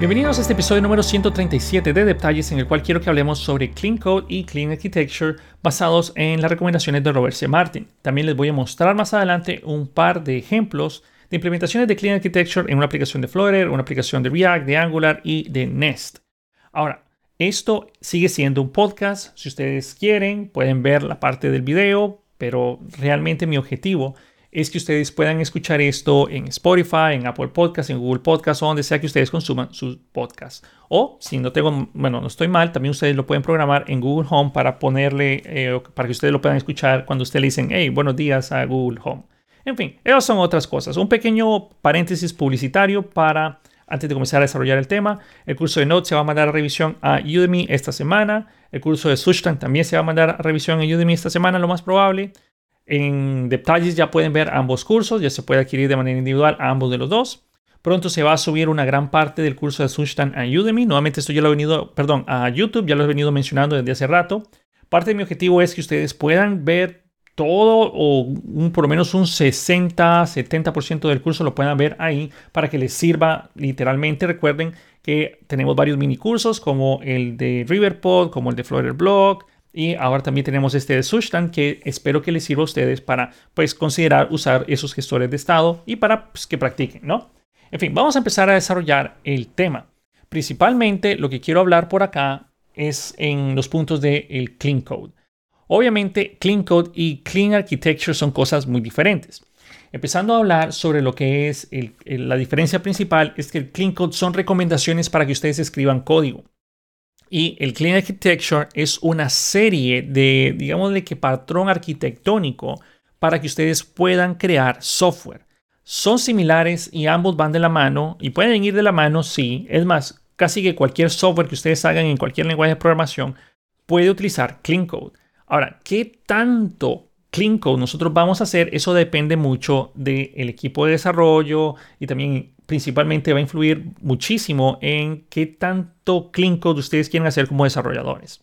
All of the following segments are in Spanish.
Bienvenidos a este episodio número 137 de Detalles en el cual quiero que hablemos sobre Clean Code y Clean Architecture basados en las recomendaciones de Robert C. Martin. También les voy a mostrar más adelante un par de ejemplos de implementaciones de Clean Architecture en una aplicación de Flutter, una aplicación de React, de Angular y de Nest. Ahora, esto sigue siendo un podcast. Si ustedes quieren, pueden ver la parte del video, pero realmente mi objetivo es que ustedes puedan escuchar esto en Spotify, en Apple Podcasts, en Google Podcasts o donde sea que ustedes consuman sus podcasts. O si no tengo, bueno, no estoy mal, también ustedes lo pueden programar en Google Home para ponerle, eh, para que ustedes lo puedan escuchar cuando ustedes le dicen, hey, buenos días a Google Home. En fin, esas son otras cosas. Un pequeño paréntesis publicitario para antes de comenzar a desarrollar el tema. El curso de Node se va a mandar a revisión a Udemy esta semana. El curso de Substance también se va a mandar a revisión en Udemy esta semana, lo más probable. En detalles ya pueden ver ambos cursos, ya se puede adquirir de manera individual a ambos de los dos. Pronto se va a subir una gran parte del curso de Substance a Udemy. Nuevamente esto ya lo he venido, perdón, a YouTube, ya lo he venido mencionando desde hace rato. Parte de mi objetivo es que ustedes puedan ver todo o un, por lo menos un 60-70% del curso lo puedan ver ahí para que les sirva literalmente. Recuerden que tenemos varios mini cursos como el de Riverpod, como el de Flutter Blog y ahora también tenemos este de Sushtan que espero que les sirva a ustedes para pues considerar usar esos gestores de estado y para pues, que practiquen, ¿no? En fin, vamos a empezar a desarrollar el tema. Principalmente lo que quiero hablar por acá es en los puntos del el Clean Code. Obviamente, Clean Code y Clean Architecture son cosas muy diferentes. Empezando a hablar sobre lo que es la diferencia principal, es que el Clean Code son recomendaciones para que ustedes escriban código. Y el Clean Architecture es una serie de, digamos, de que patrón arquitectónico para que ustedes puedan crear software. Son similares y ambos van de la mano y pueden ir de la mano, sí. Es más, casi que cualquier software que ustedes hagan en cualquier lenguaje de programación puede utilizar Clean Code. Ahora, ¿qué tanto Clean Code nosotros vamos a hacer? Eso depende mucho del equipo de desarrollo y también principalmente va a influir muchísimo en qué tanto Clean Code ustedes quieren hacer como desarrolladores.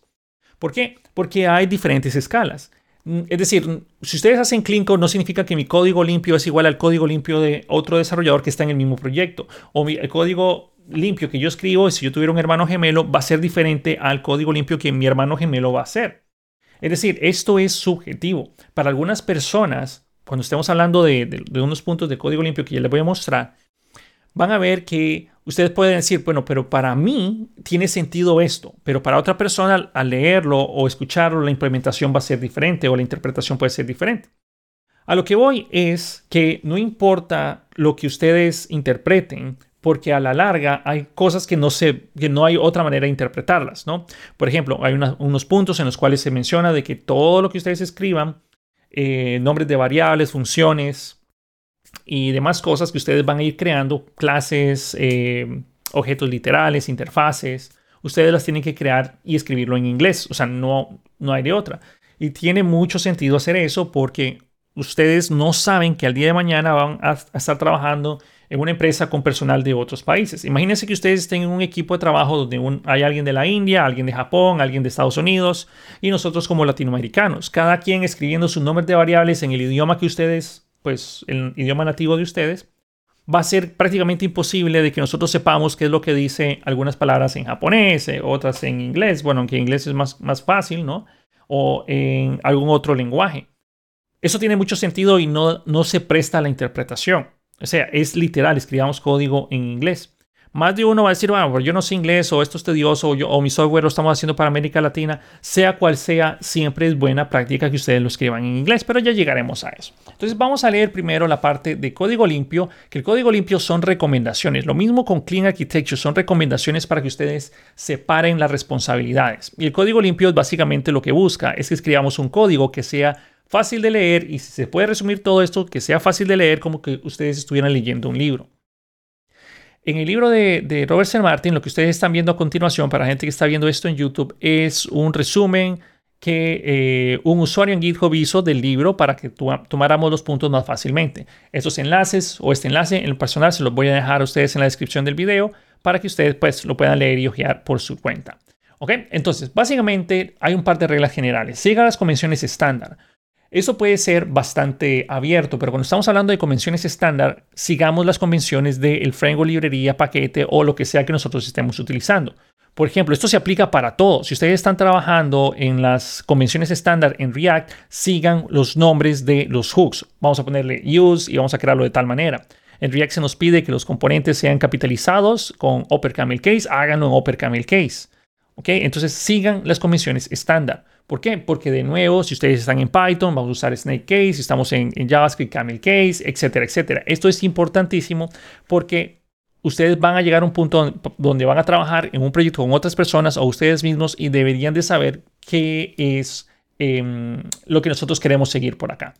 ¿Por qué? Porque hay diferentes escalas. Es decir, si ustedes hacen Clean Code no significa que mi código limpio es igual al código limpio de otro desarrollador que está en el mismo proyecto. O el código limpio que yo escribo, si yo tuviera un hermano gemelo, va a ser diferente al código limpio que mi hermano gemelo va a hacer. Es decir, esto es subjetivo. Para algunas personas, cuando estemos hablando de, unos puntos de código limpio que ya les voy a mostrar, van a ver que ustedes pueden decir, bueno, pero para mí tiene sentido esto, pero para otra persona al leerlo o escucharlo, la implementación va a ser diferente o la interpretación puede ser diferente. A lo que voy es que no importa lo que ustedes interpreten, porque a la larga hay cosas que no, se, que no hay otra manera de interpretarlas, ¿no? Por ejemplo, hay unos puntos en los cuales se menciona de que todo lo que ustedes escriban, eh, nombres de variables, funciones y demás cosas que ustedes van a ir creando, clases, eh, objetos literales, interfaces, ustedes las tienen que crear y escribirlo en inglés, o sea, no, no hay de otra. Y tiene mucho sentido hacer eso porque ustedes no saben que al día de mañana van a estar trabajando en una empresa con personal de otros países. Imagínense que ustedes estén en un equipo de trabajo donde hay alguien de la India, alguien de Japón, alguien de Estados Unidos y nosotros como latinoamericanos, cada quien escribiendo su nombre de variables en el idioma que ustedes, pues el idioma nativo de ustedes, va a ser prácticamente imposible de que nosotros sepamos qué es lo que dice algunas palabras en japonés, eh, otras en inglés, bueno, aunque inglés es más, más fácil, ¿no? O en algún otro lenguaje. Eso tiene mucho sentido y no, no se presta a la interpretación. O sea, es literal, escribamos código en inglés. Más de uno va a decir, bueno, yo no sé inglés o esto es tedioso o, yo, mi software lo estamos haciendo para América Latina. Sea cual sea, siempre es buena práctica que ustedes lo escriban en inglés, pero ya llegaremos a eso. Entonces vamos a leer primero la parte de código limpio, que el código limpio son recomendaciones. Lo mismo con Clean Architecture, son recomendaciones para que ustedes separen las responsabilidades. Y el código limpio es básicamente lo que busca, es que escribamos un código que sea fácil de leer y si se puede resumir todo esto, que sea fácil de leer como que ustedes estuvieran leyendo un libro. En el libro de, Robert C. Martin, lo que ustedes están viendo a continuación, para la gente que está viendo esto en YouTube, es un resumen que eh, un usuario en GitHub hizo del libro para que tomáramos los puntos más fácilmente. Estos enlaces o este enlace en el personal se los voy a dejar a ustedes en la descripción del video para que ustedes pues lo puedan leer y ojear por su cuenta. ¿Ok? Entonces, básicamente hay un par de reglas generales. Siga las convenciones estándar. Eso puede ser bastante abierto, pero cuando estamos hablando de convenciones estándar, sigamos las convenciones del framework, librería, paquete o lo que sea que nosotros estemos utilizando. Por ejemplo, esto se aplica para todo. Si ustedes están trabajando en las convenciones estándar en React, sigan los nombres de los hooks. Vamos a ponerle use y vamos a crearlo de tal manera. En React se nos pide que los componentes sean capitalizados con upper camel case, háganlo en upper camel case. ¿Ok? Entonces sigan las convenciones estándar. ¿Por qué? Porque de nuevo, si ustedes están en Python, vamos a usar Snake Case, si estamos en, JavaScript, Camel Case, etcétera, etcétera. Esto es importantísimo porque ustedes van a llegar a un punto donde van a trabajar en un proyecto con otras personas o ustedes mismos y deberían de saber qué es em, lo que nosotros queremos seguir por acá.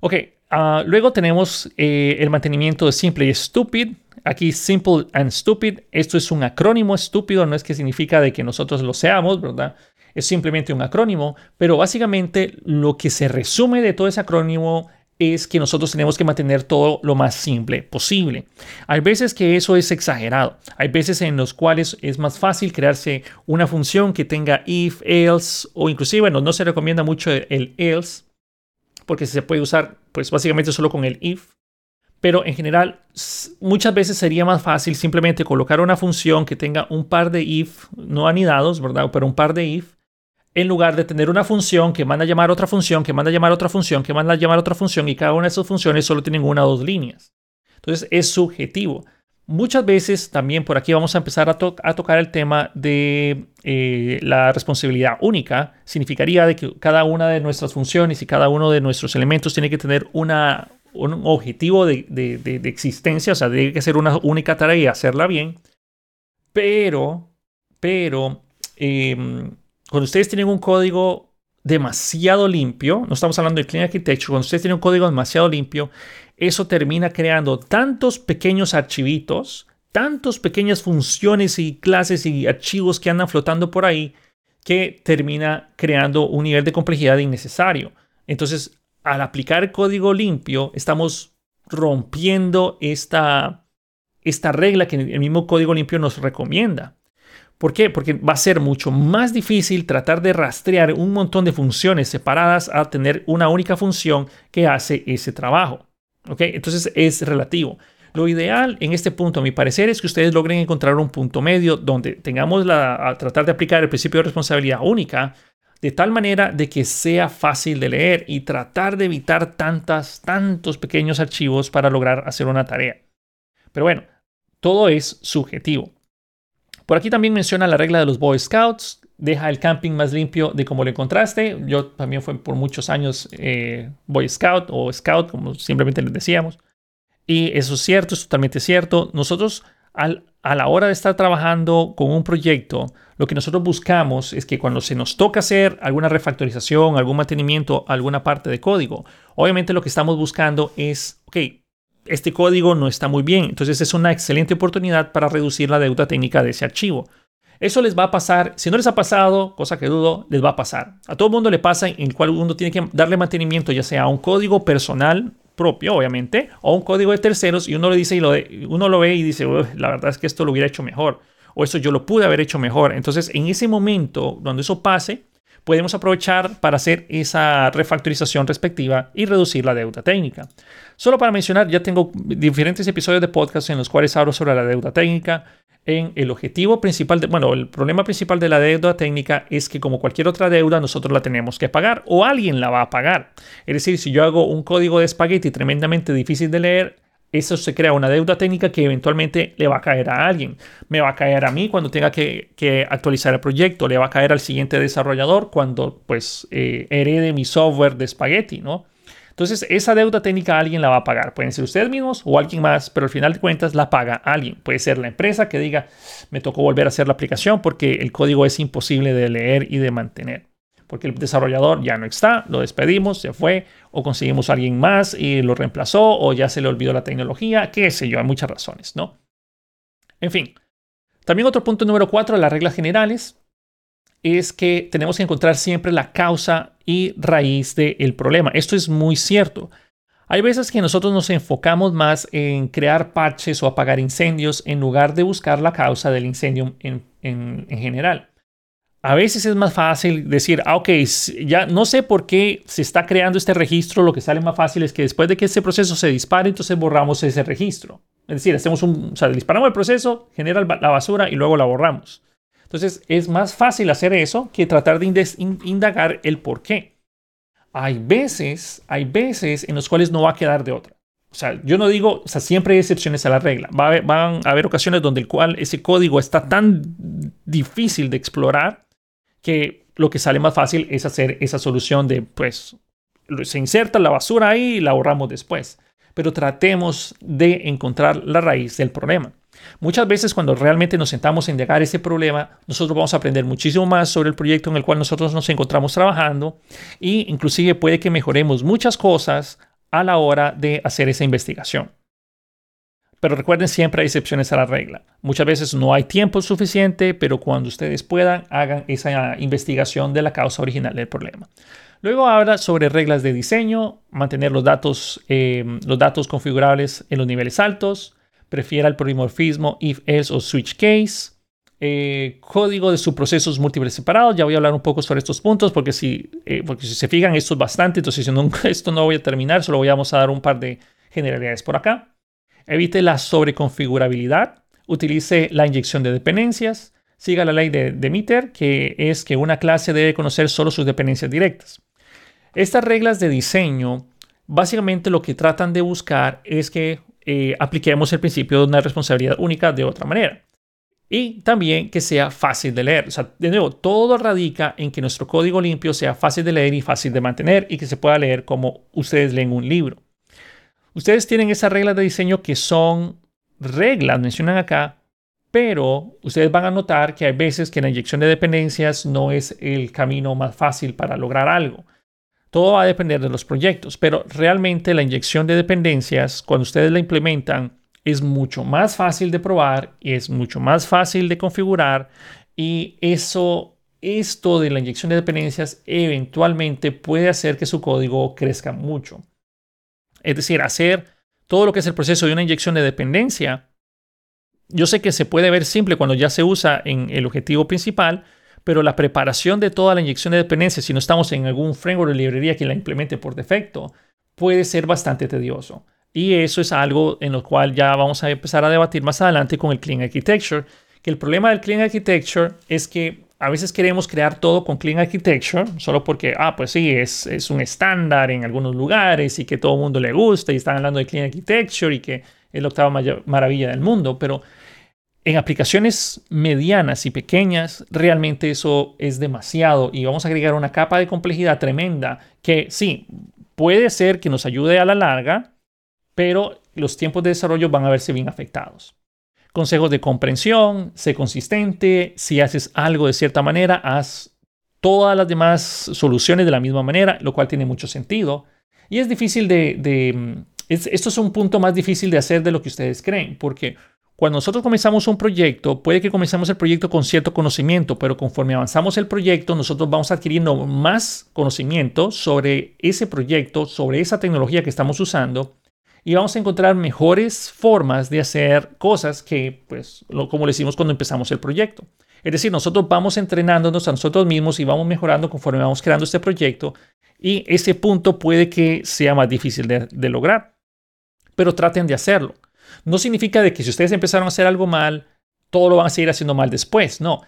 Ok, ah, luego tenemos eh, el mantenimiento de simple y stupid. Aquí simple and stupid, esto es un acrónimo estúpido, no es que significa de que nosotros lo seamos, ¿verdad? Es simplemente un acrónimo, pero básicamente lo que se resume de todo ese acrónimo es que nosotros tenemos que mantener todo lo más simple posible. Hay veces que eso es exagerado. Hay veces en los cuales es más fácil crearse una función que tenga if, else o inclusive, bueno, no se recomienda mucho el else porque se puede usar pues básicamente solo con el if. Pero en general, muchas veces sería más fácil simplemente colocar una función que tenga un par de if, no anidados, ¿verdad? Pero un par de if en lugar de tener una función que manda a llamar otra función, que manda a llamar otra función, que manda a llamar otra función y cada una de esas funciones solo tienen una o dos líneas. Entonces es subjetivo. Muchas veces también por aquí vamos a empezar a, tocar el tema de eh, la responsabilidad única. Significaría de que cada una de nuestras funciones y cada uno de nuestros elementos tiene que tener una, un objetivo de, existencia, o sea, tiene que ser una única tarea y hacerla bien. Pero, pero, em, cuando ustedes tienen un código demasiado limpio, no estamos hablando de Clean Architecture, cuando ustedes tienen un código demasiado limpio, eso termina creando tantos pequeños archivitos, tantos pequeñas funciones y clases y archivos que andan flotando por ahí, que termina creando un nivel de complejidad innecesario. Entonces, al aplicar código limpio, estamos rompiendo esta, esta regla que el mismo código limpio nos recomienda. ¿Por qué? Porque va a ser mucho más difícil tratar de rastrear un montón de funciones separadas a tener una única función que hace ese trabajo. ¿Ok? Entonces es relativo. Lo ideal en este punto, a mi parecer, es que ustedes logren encontrar un punto medio donde tengamos la, a tratar de aplicar el principio de responsabilidad única de tal manera de que sea fácil de leer y tratar de evitar tantas, tantos pequeños archivos para lograr hacer una tarea. Pero bueno, todo es subjetivo. Por aquí también menciona la regla de los Boy Scouts, deja el camping más limpio de como lo encontraste. Yo también fui por muchos años eh, Boy Scout o Scout, como simplemente les decíamos. Y eso es cierto, es totalmente cierto. Nosotros a la hora de estar trabajando con un proyecto, lo que nosotros buscamos es que cuando se nos toca hacer alguna refactorización, algún mantenimiento, alguna parte de código, obviamente lo que estamos buscando es, ok, este código no está muy bien. Entonces es una excelente oportunidad para reducir la deuda técnica de ese archivo. Eso les va a pasar, si no les ha pasado, cosa que dudo, les va a pasar. A todo mundo le pasa en el cual uno tiene que darle mantenimiento, ya sea a un código personal propio, obviamente, o un código de terceros, y uno le dice y lo uno lo ve y dice, la verdad es que esto lo hubiera hecho mejor, o eso yo lo pude haber hecho mejor. Entonces, en ese momento, donde eso pase, podemos aprovechar para hacer esa refactorización respectiva y reducir la deuda técnica. Solo para mencionar, ya tengo diferentes episodios de podcast en los cuales hablo sobre la deuda técnica. En el objetivo principal, de, bueno, el problema principal de la deuda técnica es que como cualquier otra deuda, nosotros la tenemos que pagar o alguien la va a pagar. Es decir, si yo hago un código de espagueti tremendamente difícil de leer, eso se crea una deuda técnica que eventualmente le va a caer a alguien. Me va a caer a mí cuando tenga que, actualizar el proyecto, le va a caer al siguiente desarrollador cuando pues eh, herede mi software de espagueti, ¿no? Entonces, esa deuda técnica alguien la va a pagar. Pueden ser ustedes mismos o alguien más, pero al final de cuentas la paga alguien. Puede ser la empresa que diga, me tocó volver a hacer la aplicación porque el código es imposible de leer y de mantener. Porque el desarrollador ya no está, lo despedimos, se fue, o conseguimos a alguien más y lo reemplazó, o ya se le olvidó la tecnología, qué sé yo, hay muchas razones, ¿no? En fin. También otro punto número cuatro, las reglas generales es que tenemos que encontrar siempre la causa y raíz del problema. Esto es muy cierto. Hay veces que nosotros nos enfocamos más en crear parches o apagar incendios en lugar de buscar la causa del incendio en, general. A veces es más fácil decir, ah, ok, ya no sé por qué se está creando este registro, lo que sale más fácil es que después de que ese proceso se dispare, entonces borramos ese registro. Es decir, hacemos un, o sea, disparamos el proceso, genera la basura y luego la borramos. Entonces es más fácil hacer eso que tratar de indagar el por qué. Hay veces, hay veces en los cuales no va a quedar de otra. O sea, yo no digo, o sea, siempre hay excepciones a la regla. van a haber ocasiones donde el cual ese código está tan difícil de explorar que lo que sale más fácil es hacer esa solución de, pues, se inserta la basura ahí y la ahorramos después. Pero tratemos de encontrar la raíz del problema. Muchas veces cuando realmente nos sentamos a indagar ese problema, nosotros vamos a aprender muchísimo más sobre el proyecto en el cual nosotros nos encontramos trabajando e inclusive puede que mejoremos muchas cosas a la hora de hacer esa investigación. Pero recuerden, siempre hay excepciones a la regla. Muchas veces no hay tiempo suficiente, pero cuando ustedes puedan, hagan esa investigación de la causa original del problema. Luego habla sobre reglas de diseño, mantener los datos, eh, los datos configurables en los niveles altos, prefiera el polimorfismo if, else o switch case, eh, código de subprocesos múltiples separados. Ya voy a hablar un poco sobre estos puntos porque si, eh, porque si se fijan, esto es bastante, entonces si esto no voy a terminar, solo voy a dar un par de generalidades por acá. Evite la sobreconfigurabilidad. Utilice la inyección de dependencias. Siga la ley de Demeter, que es que una clase debe conocer solo sus dependencias directas. Estas reglas de diseño, básicamente lo que tratan de buscar es que eh, apliquemos el principio de una responsabilidad única de otra manera. Y también que sea fácil de leer. O sea, de nuevo, todo radica en que nuestro código limpio sea fácil de leer y fácil de mantener y que se pueda leer como ustedes leen un libro. Ustedes tienen esas reglas de diseño que son reglas, mencionan acá, pero ustedes van a notar que hay veces que la inyección de dependencias no es el camino más fácil para lograr algo. Todo va a depender de los proyectos, pero realmente la inyección de dependencias, cuando ustedes la implementan, es mucho más fácil de probar y es mucho más fácil de configurar y eso, esto de la inyección de dependencias eventualmente puede hacer que su código crezca mucho. Es decir, hacer todo lo que es el proceso de una inyección de dependencia. Yo sé que se puede ver simple cuando ya se usa en el objetivo principal, pero la preparación de toda la inyección de dependencia, si no estamos en algún framework o librería que la implemente por defecto, puede ser bastante tedioso. Y eso es algo en lo cual ya vamos a empezar a debatir más adelante con el Clean Architecture, que el problema del Clean Architecture es que a veces queremos crear todo con Clean Architecture, solo porque, ah, pues sí, es, es un estándar en algunos lugares y que todo el mundo le gusta y están hablando de Clean Architecture y que es la octava maravilla del mundo, pero en aplicaciones medianas y pequeñas, realmente eso es demasiado. Y vamos a agregar una capa de complejidad tremenda que sí, puede ser que nos ayude a la larga, pero los tiempos de desarrollo van a verse bien afectados consejos de comprensión, sé consistente, si haces algo de cierta manera, haz todas las demás soluciones de la misma manera, lo cual tiene mucho sentido. Y es difícil de... esto es un punto más difícil de hacer de lo que ustedes creen, porque cuando nosotros comenzamos un proyecto, puede que comencemos el proyecto con cierto conocimiento, pero conforme avanzamos el proyecto, nosotros vamos adquiriendo más conocimiento sobre ese proyecto, sobre esa tecnología que estamos usando, y vamos a encontrar mejores formas de hacer cosas que, pues, como le hicimos cuando empezamos el proyecto. Es decir, nosotros vamos entrenándonos a nosotros mismos y vamos mejorando conforme vamos creando este proyecto y ese punto puede que sea más difícil de, de lograr. Pero traten de hacerlo. No significa de que si ustedes empezaron a hacer algo mal, todo lo van a seguir haciendo mal después. No,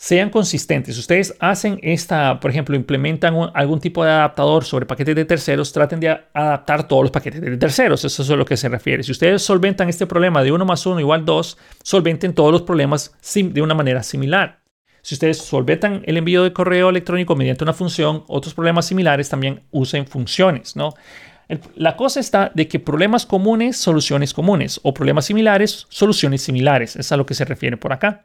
sean consistentes. Ustedes hacen esta, por ejemplo, implementan algún tipo de adaptador sobre paquetes de terceros, traten de adaptar todos los paquetes de terceros. Eso es a lo que se refiere. Si ustedes solventan este problema de 1 más 1 igual 2, solventen todos los problemas de una manera similar. Si ustedes solventan el envío de correo electrónico mediante una función, otros problemas similares también usen funciones, ¿no? la cosa está de que problemas comunes, soluciones comunes, o problemas similares, soluciones similares. Es a lo que se refiere por acá.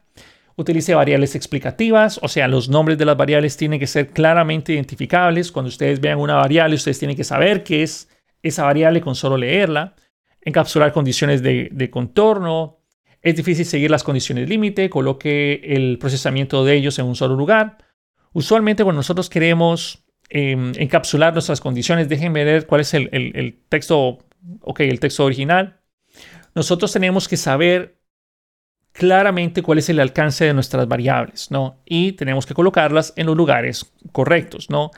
Utilice variables explicativas, o sea, los nombres de las variables tienen que ser claramente identificables. Cuando ustedes vean una variable, ustedes tienen que saber qué es esa variable con solo leerla. Encapsular condiciones de, contorno. Es difícil seguir las condiciones límite, coloque el procesamiento de ellos en un solo lugar. Usualmente cuando nosotros queremos em, encapsular nuestras condiciones, déjenme ver cuál es el, el texto, ok, el texto original. Nosotros tenemos que saber claramente cuál es el alcance de nuestras variables, ¿no? Y tenemos que colocarlas en los lugares correctos, ¿no?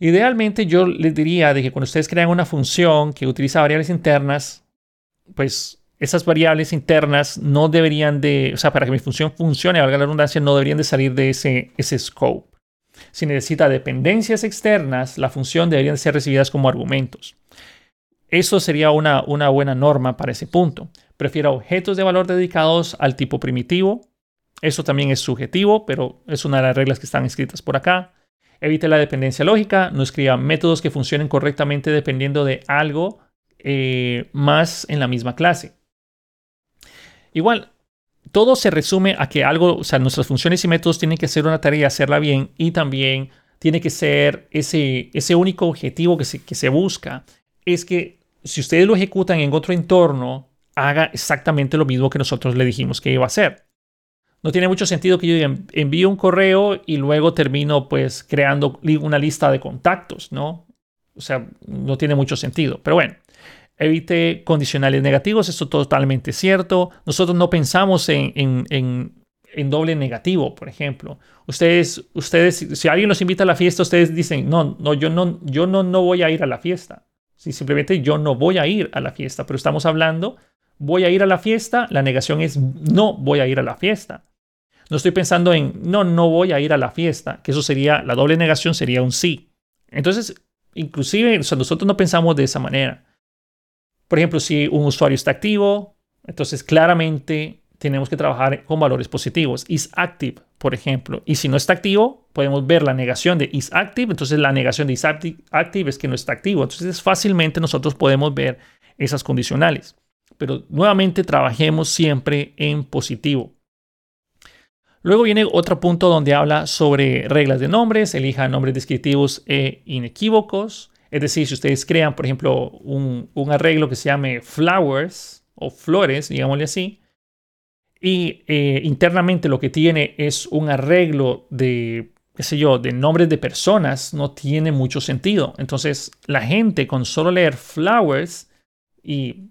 Idealmente yo les diría de que cuando ustedes crean una función que utiliza variables internas, pues esas variables internas no deberían de, o sea, para que mi función funcione, valga la redundancia, no deberían de salir de ese, ese scope. Si necesita dependencias externas, la función deberían ser recibidas como argumentos. Eso sería una, una buena norma para ese punto. Prefiero objetos de valor dedicados al tipo primitivo. Eso también es subjetivo, pero es una de las reglas que están escritas por acá. Evite la dependencia lógica. No escriba métodos que funcionen correctamente dependiendo de algo eh, más en la misma clase. Igual, todo se resume a que algo, o sea, nuestras funciones y métodos tienen que hacer una tarea y hacerla bien y también tiene que ser ese, ese único objetivo que se, que se busca, es que si ustedes lo ejecutan en otro entorno, haga exactamente lo mismo que nosotros le dijimos que iba a hacer. No tiene mucho sentido que yo envíe un correo y luego termino pues creando una lista de contactos, ¿no? O sea, no tiene mucho sentido. Pero bueno, evite condicionales negativos, esto es totalmente cierto. Nosotros no pensamos en, en, en, doble negativo, por ejemplo. Ustedes, ustedes, si alguien los invita a la fiesta, ustedes dicen, no, no, yo no, yo no, no voy a ir a la fiesta. Si simplemente yo no voy a ir a la fiesta, pero estamos hablando, voy a ir a la fiesta, la negación es no voy a ir a la fiesta. No estoy pensando en no, no voy a ir a la fiesta, que eso sería, la doble negación sería un sí. Entonces, inclusive, nosotros no pensamos de esa manera. Por ejemplo, si un usuario está activo, entonces claramente tenemos que trabajar con valores positivos. Is active, por ejemplo. Y si no está activo, podemos ver la negación de is active. Entonces la negación de is active es que no está activo. Entonces fácilmente nosotros podemos ver esas condicionales. Pero nuevamente trabajemos siempre en positivo. Luego viene otro punto donde habla sobre reglas de nombres. Elija nombres descriptivos e inequívocos. Es decir, si ustedes crean, por ejemplo, un, arreglo que se llame flowers o flores, digámosle así, y eh, internamente lo que tiene es un arreglo de, qué sé yo, de nombres de personas, no tiene mucho sentido. Entonces, la gente con solo leer flowers y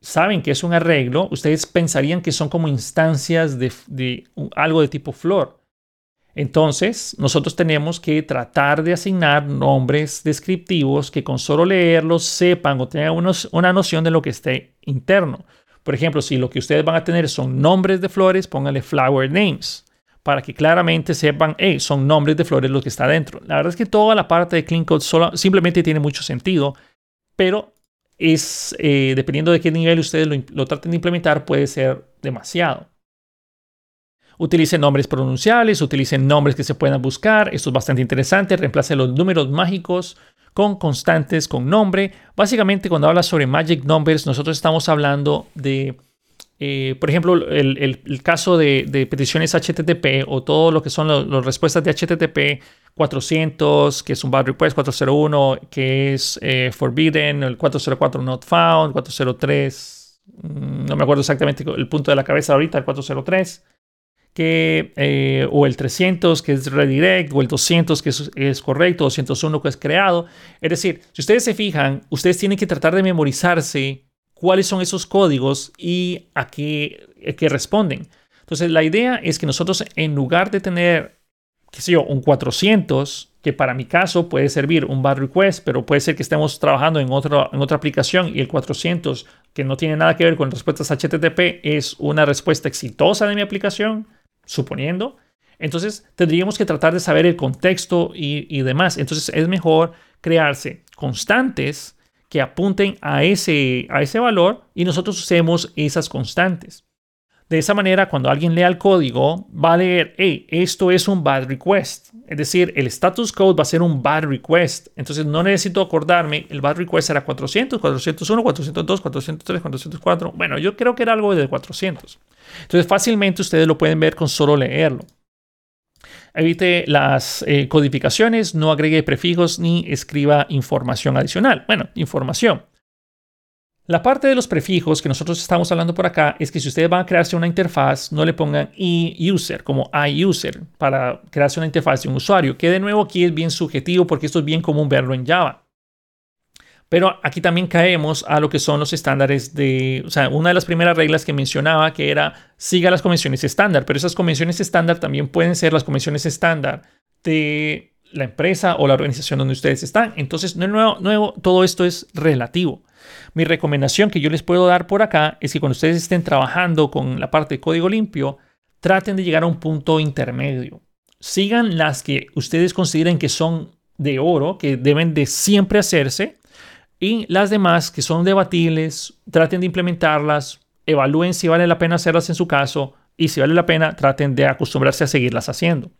saben que es un arreglo, ustedes pensarían que son como instancias de, de algo de tipo flor. Entonces, nosotros tenemos que tratar de asignar nombres descriptivos que con solo leerlos sepan o tengan una noción de lo que esté interno. Por ejemplo, si lo que ustedes van a tener son nombres de flores, pónganle flower names para que claramente sepan, hey, son nombres de flores lo que está dentro. La verdad es que toda la parte de Clean Code simplemente tiene mucho sentido, pero es, eh, dependiendo de qué nivel ustedes lo, lo traten de implementar, puede ser demasiado. Utilicen nombres pronunciables, utilicen nombres que se puedan buscar. Esto es bastante interesante. Reemplace los números mágicos con constantes, con nombre. Básicamente, cuando habla sobre magic numbers, nosotros estamos hablando de, eh, por ejemplo, el, caso de, peticiones HTTP o todo lo que son las respuestas de HTTP 400, que es un bad request, 401, que es eh, forbidden, el 404 not found, 403, mm, no me acuerdo exactamente el punto de la cabeza ahorita, el 403 que, eh, o el 300 que es redirect, o el 200 que es, correcto, 201 que es creado. Es decir, si ustedes se fijan, ustedes tienen que tratar de memorizarse cuáles son esos códigos y a qué, qué responden. Entonces, la idea es que nosotros, en lugar de tener, qué sé yo, un 400, que para mi caso puede servir un bad request, pero puede ser que estemos trabajando en, otro, en otra aplicación y el 400, que no tiene nada que ver con respuestas HTTP, es una respuesta exitosa de mi aplicación suponiendo. Entonces tendríamos que tratar de saber el contexto y, demás. Entonces es mejor crearse constantes que apunten a ese, a ese valor y nosotros usemos esas constantes. De esa manera, cuando alguien lea el código, va a leer, hey, esto es un bad request. Es decir, el status code va a ser un bad request. Entonces no necesito acordarme, el bad request era 400, 401, 402, 403, 404. Bueno, yo creo que era algo de 400. Entonces fácilmente ustedes lo pueden ver con solo leerlo. Evite las eh, codificaciones, no agregue prefijos ni escriba información adicional. Bueno, información. La parte de los prefijos que nosotros estamos hablando por acá es que si ustedes van a crearse una interfaz, no le pongan e-user como iUser para crearse una interfaz de un usuario, que de nuevo aquí es bien subjetivo porque esto es bien común verlo en Java. Pero aquí también caemos a lo que son los estándares de, o sea, una de las primeras reglas que mencionaba que era siga las convenciones estándar, pero esas convenciones estándar también pueden ser las convenciones estándar de la empresa o la organización donde ustedes están. Entonces, de nuevo, nuevo, todo esto es relativo. Mi recomendación que yo les puedo dar por acá es que cuando ustedes estén trabajando con la parte de código limpio, traten de llegar a un punto intermedio. Sigan las que ustedes consideren que son de oro, que deben de siempre hacerse, y las demás que son debatibles, traten de implementarlas, evalúen si vale la pena hacerlas en su caso, y si vale la pena, traten de acostumbrarse a seguirlas haciendo.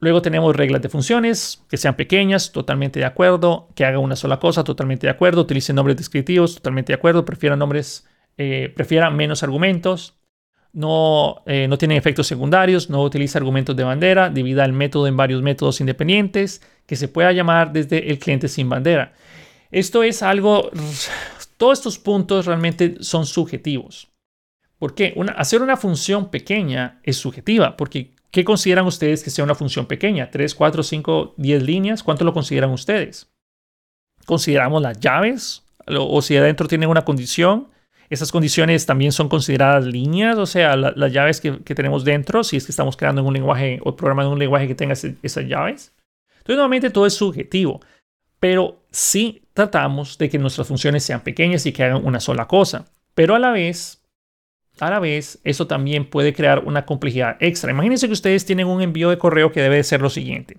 Luego tenemos reglas de funciones, que sean pequeñas, totalmente de acuerdo, que hagan una sola cosa, totalmente de acuerdo, utilicen nombres descriptivos, totalmente de acuerdo, prefieran nombres, eh, prefieran menos argumentos, no, eh, no tienen efectos secundarios, no utiliza argumentos de bandera, divida el método en varios métodos independientes, que se pueda llamar desde el cliente sin bandera. Esto es algo, todos estos puntos realmente son subjetivos. ¿Por qué? hacer una función pequeña es subjetiva, porque ¿Qué consideran ustedes que sea una función pequeña? ¿3, 4, 5, 10 líneas? ¿Cuánto lo consideran ustedes? ¿Consideramos las llaves? ¿O si adentro tienen una condición? Esas condiciones también son consideradas líneas, o sea, las llaves que, tenemos dentro, si es que estamos creando en un lenguaje o programando un lenguaje que tenga esas llaves. Entonces, nuevamente todo es subjetivo, pero sí tratamos de que nuestras funciones sean pequeñas y que hagan una sola cosa. Pero a la vez, a la vez, eso también puede crear una complejidad extra. Imagínense que ustedes tienen un envío de correo que debe ser lo siguiente.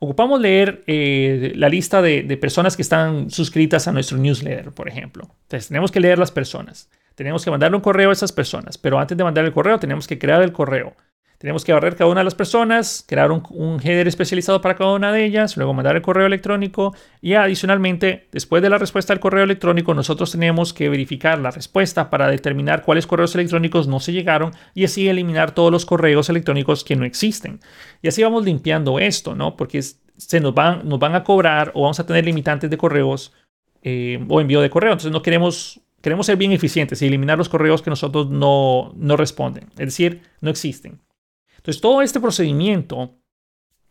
Ocupamos leer eh, la lista de, de, personas que están suscritas a nuestro newsletter, por ejemplo. Entonces, tenemos que leer las personas. Tenemos que mandarle un correo a esas personas. Pero antes de mandar el correo, tenemos que crear el correo. Tenemos que barrer cada una de las personas, crear un, header especializado para cada una de ellas, luego mandar el correo electrónico y adicionalmente, después de la respuesta al correo electrónico, nosotros tenemos que verificar la respuesta para determinar cuáles correos electrónicos no se llegaron y así eliminar todos los correos electrónicos que no existen. Y así vamos limpiando esto, ¿no? Porque se nos van, nos van a cobrar o vamos a tener limitantes de correos eh, o envío de correo. Entonces no queremos queremos ser bien eficientes y eliminar los correos que nosotros no, no responden, es decir, no existen. Entonces, todo este procedimiento,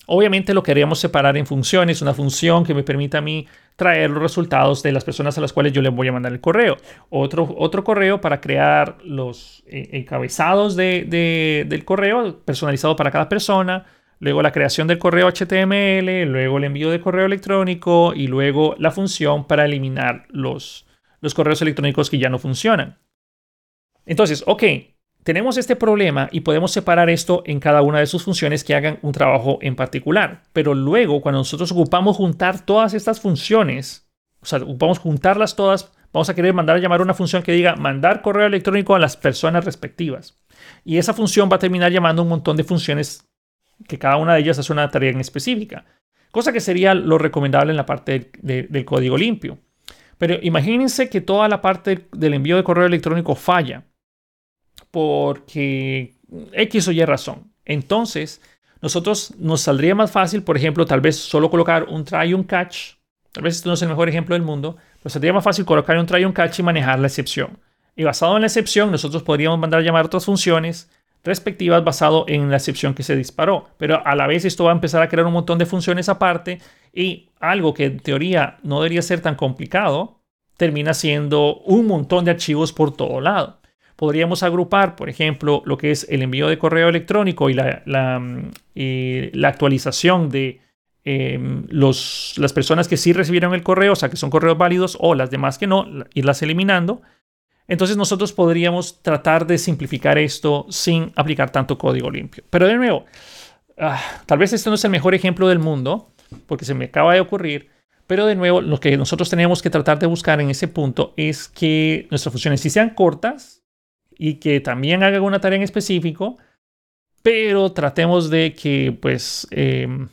obviamente lo queríamos separar en funciones, una función que me permita a mí traer los resultados de las personas a las cuales yo le voy a mandar el correo. Otro, otro correo para crear los eh, encabezados del correo personalizado para cada persona. Luego la creación del correo HTML, luego el envío de correo electrónico y luego la función para eliminar los, los correos electrónicos que ya no funcionan. Entonces, ok, tenemos este problema y podemos separar esto en cada una de sus funciones que hagan un trabajo en particular. Pero luego, cuando nosotros ocupamos juntar todas estas funciones, o sea, ocupamos juntarlas todas, vamos a querer mandar a llamar una función que diga mandar correo electrónico a las personas respectivas. Y esa función va a terminar llamando un montón de funciones que cada una de ellas hace una tarea en específica. Cosa que sería lo recomendable en la parte del código limpio. Pero imagínense que toda la parte del envío de correo electrónico falla porque X o Y razón. Entonces, nosotros nos saldría más fácil, por ejemplo, tal vez solo colocar un try y un catch. Tal vez esto no es el mejor ejemplo del mundo, pero saldría más fácil colocar un try y un catch y manejar la excepción. Y basado en la excepción, nosotros podríamos mandar a llamar otras funciones respectivas basado en la excepción que se disparó. Pero a la vez esto va a empezar a crear un montón de funciones aparte y algo que en teoría no debería ser tan complicado, termina siendo un montón de archivos por todo lado podríamos agrupar, por ejemplo, lo que es el envío de correo electrónico y la, la, mm, actualización de em, los, las personas que sí recibieron el correo, o sea, que son correos válidos, o las demás que no, irlas eliminando. Entonces nosotros podríamos tratar de simplificar esto sin aplicar tanto código limpio. Pero de nuevo, ah, tal vez este no es el mejor ejemplo del mundo, porque se me acaba de ocurrir, pero de nuevo, lo que nosotros tenemos que tratar de buscar en ese punto es que nuestras funciones sí sean cortas, y que también haga una tarea en específico, pero tratemos de que pues em,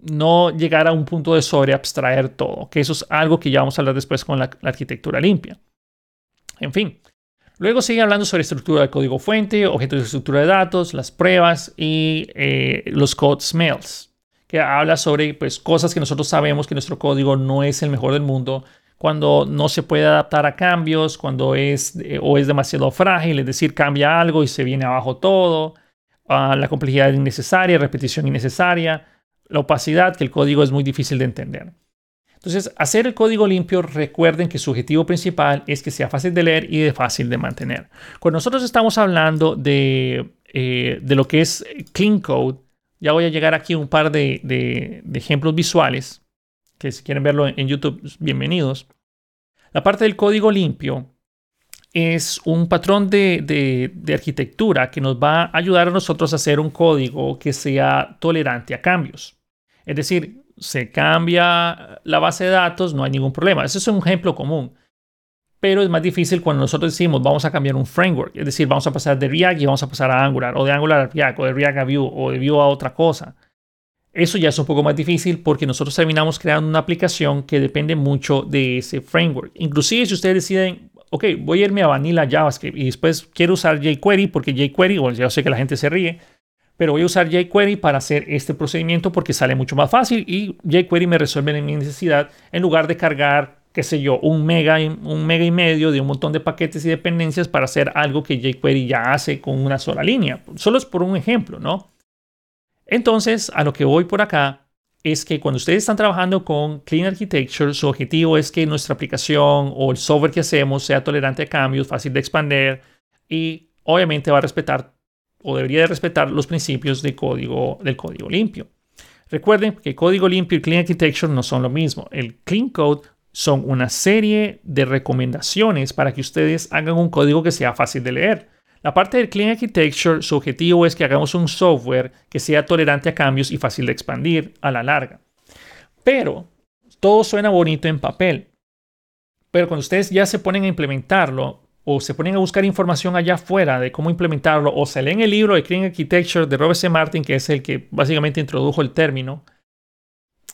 no llegar a un punto de sobreabstraer todo, que eso es algo que ya vamos a hablar después con la, arquitectura limpia. En fin, luego sigue hablando sobre estructura de código fuente, objetos de estructura de datos, las pruebas y eh, los code smells, que habla sobre pues, cosas que nosotros sabemos que nuestro código no es el mejor del mundo cuando no se puede adaptar a cambios, cuando es eh, o es demasiado frágil, es decir, cambia algo y se viene abajo todo, ah, la complejidad innecesaria, repetición innecesaria, la opacidad, que el código es muy difícil de entender. Entonces, hacer el código limpio, recuerden que su objetivo principal es que sea fácil de leer y de fácil de mantener. Cuando nosotros estamos hablando de, eh, lo que es clean code, ya voy a llegar aquí a un par de, ejemplos visuales, que si quieren verlo en YouTube, bienvenidos. La parte del código limpio es un patrón de, arquitectura que nos va a ayudar a nosotros a hacer un código que sea tolerante a cambios. Es decir, se cambia la base de datos, no hay ningún problema. Ese es un ejemplo común. Pero es más difícil cuando nosotros decimos vamos a cambiar un framework. Es decir, vamos a pasar de React y vamos a pasar a Angular, o de Angular a React, o de React a Vue, o de Vue a otra cosa. Eso ya es un poco más difícil porque nosotros terminamos creando una aplicación que depende mucho de ese framework. Inclusive si ustedes deciden, ok, voy a irme a Vanilla JavaScript y después quiero usar jQuery porque jQuery, bueno, ya sé que la gente se ríe, pero voy a usar jQuery para hacer este procedimiento porque sale mucho más fácil y jQuery me resuelve mi necesidad en lugar de cargar, qué sé yo, un mega, un mega y medio de un montón de paquetes y dependencias para hacer algo que jQuery ya hace con una sola línea. Solo es por un ejemplo, ¿no? Entonces, a lo que voy por acá es que cuando ustedes están trabajando con Clean Architecture, su objetivo es que nuestra aplicación o el software que hacemos sea tolerante a cambios, fácil de expandir y obviamente va a respetar o debería de respetar los principios del código limpio. Recuerden que código limpio y Clean Architecture no son lo mismo. El Clean Code son una serie de recomendaciones para que ustedes hagan un código que sea fácil de leer. La parte del Clean Architecture, su objetivo es que hagamos un software que sea tolerante a cambios y fácil de expandir a la larga. Pero todo suena bonito en papel. Pero cuando ustedes ya se ponen a implementarlo, o se ponen a buscar información allá afuera de cómo implementarlo, o se leen el libro de Clean Architecture de Robert C. Martin, que es el que básicamente introdujo el término,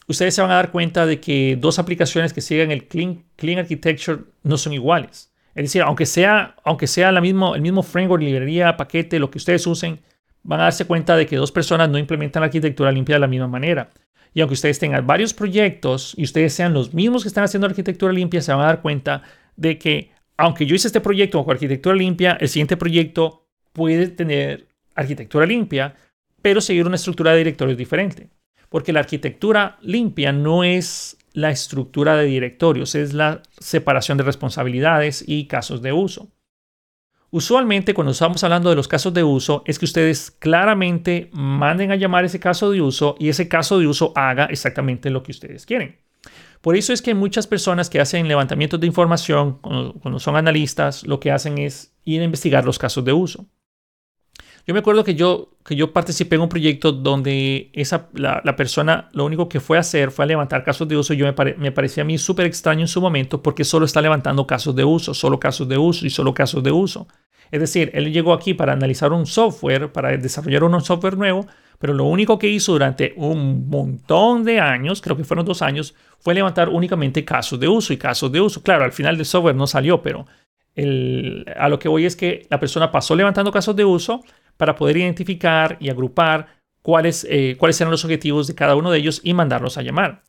ustedes se van a dar cuenta de que dos aplicaciones que sigan el Clean Architecture no son iguales. Es decir, aunque sea, aunque sea el mismo framework, librería, paquete, lo que ustedes usen, van a darse cuenta de que dos personas no implementan la arquitectura limpia de la misma manera. Y aunque ustedes tengan varios proyectos y ustedes sean los mismos que están haciendo arquitectura limpia, se van a dar cuenta de que aunque yo hice este proyecto con arquitectura limpia, el siguiente proyecto puede tener arquitectura limpia, pero seguir una estructura de directorios diferente. Porque la arquitectura limpia no es la estructura de directorios, es la separación de responsabilidades y casos de uso. Usualmente cuando estamos hablando de los casos de uso es que ustedes claramente manden a llamar ese caso de uso y ese caso de uso haga exactamente lo que ustedes quieren. Por eso es que muchas personas que hacen levantamientos de información, cuando, son analistas, lo que hacen es ir a investigar los casos de uso. Yo me acuerdo que yo, que yo participé en un proyecto donde esa, la, persona lo único que fue a hacer fue a levantar casos de uso. Y yo me, me parecía a mí súper extraño en su momento porque solo está levantando casos de uso, solo casos de uso y solo casos de uso. Es decir, él llegó aquí para analizar un software, para desarrollar un software nuevo, pero lo único que hizo durante un montón de años, creo que fueron dos años, fue levantar únicamente casos de uso y casos de uso. Claro, al final del software no salió, pero a lo que voy es que la persona pasó levantando casos de uso para poder identificar y agrupar cuáles, eh, cuáles eran los objetivos de cada uno de ellos y mandarlos a llamar.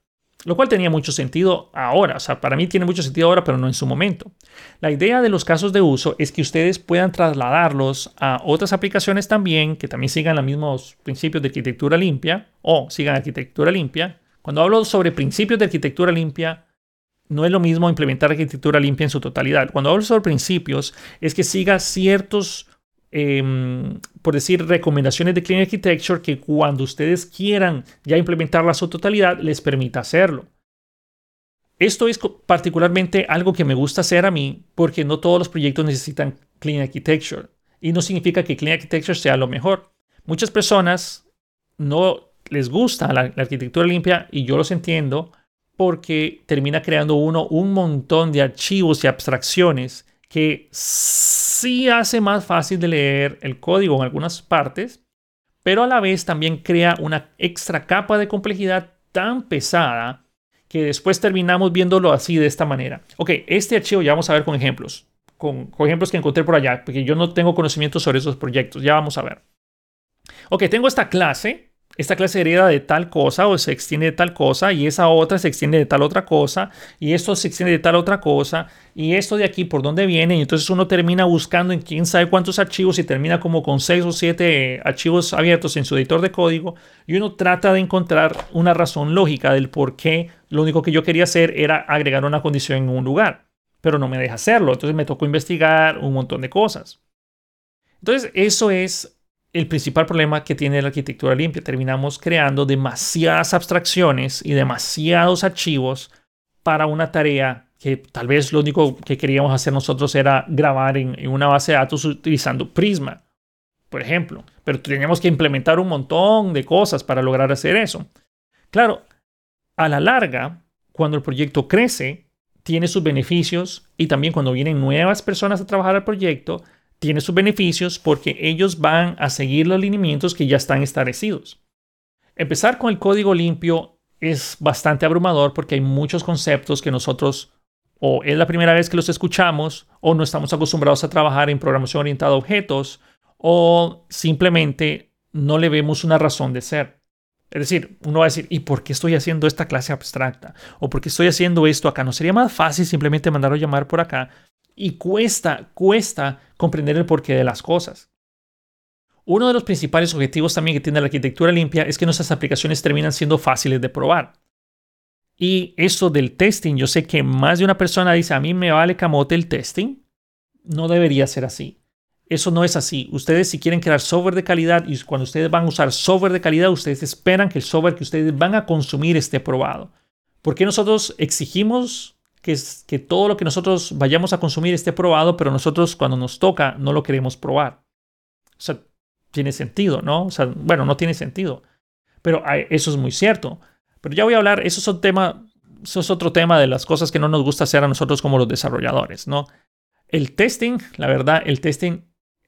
Lo cual tenía mucho sentido ahora, o sea, para mí tiene mucho sentido ahora, pero no en su momento. La idea de los casos de uso es que ustedes puedan trasladarlos a otras aplicaciones también, que también sigan los mismos principios de arquitectura limpia o sigan arquitectura limpia. Cuando hablo sobre principios de arquitectura limpia, no es lo mismo implementar arquitectura limpia en su totalidad. Cuando hablo sobre principios, es que siga ciertos Em, por decir, recomendaciones de Clean Architecture que cuando ustedes quieran ya implementarla a su totalidad, les permita hacerlo. Esto es particularmente algo que me gusta hacer a mí porque no todos los proyectos necesitan Clean Architecture y no significa que Clean Architecture sea lo mejor. Muchas personas no les gusta la, la arquitectura limpia y yo los entiendo porque termina creando uno un montón de archivos y abstracciones que sí hace más fácil de leer el código en algunas partes, pero a la vez también crea una extra capa de complejidad tan pesada que después terminamos viéndolo así de esta manera. Ok, este archivo ya vamos a ver con ejemplos, con, ejemplos que encontré por allá, porque yo no tengo conocimiento sobre esos proyectos, ya vamos a ver. Ok, tengo esta clase, esta clase hereda de tal cosa o se extiende de tal cosa y esa otra se extiende de tal otra cosa y esto se extiende de tal otra cosa y esto de aquí por dónde viene. Y entonces uno termina buscando en quién sabe cuántos archivos y termina como con seis o siete archivos abiertos en su editor de código y uno trata de encontrar una razón lógica del por qué lo único que yo quería hacer era agregar una condición en un lugar pero no me deja hacerlo. Entonces me tocó investigar un montón de cosas. Entonces eso es el principal problema que tiene la arquitectura limpia. Terminamos creando demasiadas abstracciones y demasiados archivos para una tarea que tal vez lo único que queríamos hacer nosotros era grabar en, una base de datos utilizando Prisma, por ejemplo. Pero teníamos que implementar un montón de cosas para lograr hacer eso. Claro, a la larga, cuando el proyecto crece, tiene sus beneficios y también cuando vienen nuevas personas a trabajar al proyecto, tiene sus beneficios porque ellos van a seguir los lineamientos que ya están establecidos. Empezar con el código limpio es bastante abrumador porque hay muchos conceptos que nosotros o es la primera vez que los escuchamos o no estamos acostumbrados a trabajar en programación orientada a objetos o simplemente no le vemos una razón de ser. Es decir, uno va a decir, ¿y por qué estoy haciendo esta clase abstracta? ¿O por qué estoy haciendo esto acá? ¿No sería más fácil simplemente mandarlo a llamar por acá? y cuesta, cuesta comprender el porqué de las cosas. Uno de los principales objetivos también que tiene la arquitectura limpia es que nuestras aplicaciones terminan siendo fáciles de probar. Y eso del testing, yo sé que más de una persona dice, a mí me vale camote el testing. No debería ser así. Eso no es así. Ustedes si quieren crear software de calidad y cuando ustedes van a usar software de calidad, ustedes esperan que el software que ustedes van a consumir esté probado. ¿Por qué nosotros exigimos que, es, que todo lo que nosotros vayamos a consumir esté probado, pero nosotros cuando nos toca no lo queremos probar. O sea, tiene sentido, ¿no? O sea, bueno, no tiene sentido. Pero eso es muy cierto. Pero ya voy a hablar, eso es, un tema, eso es otro tema de las cosas que no nos gusta hacer a nosotros como los desarrolladores, ¿no? El testing, la verdad, el testing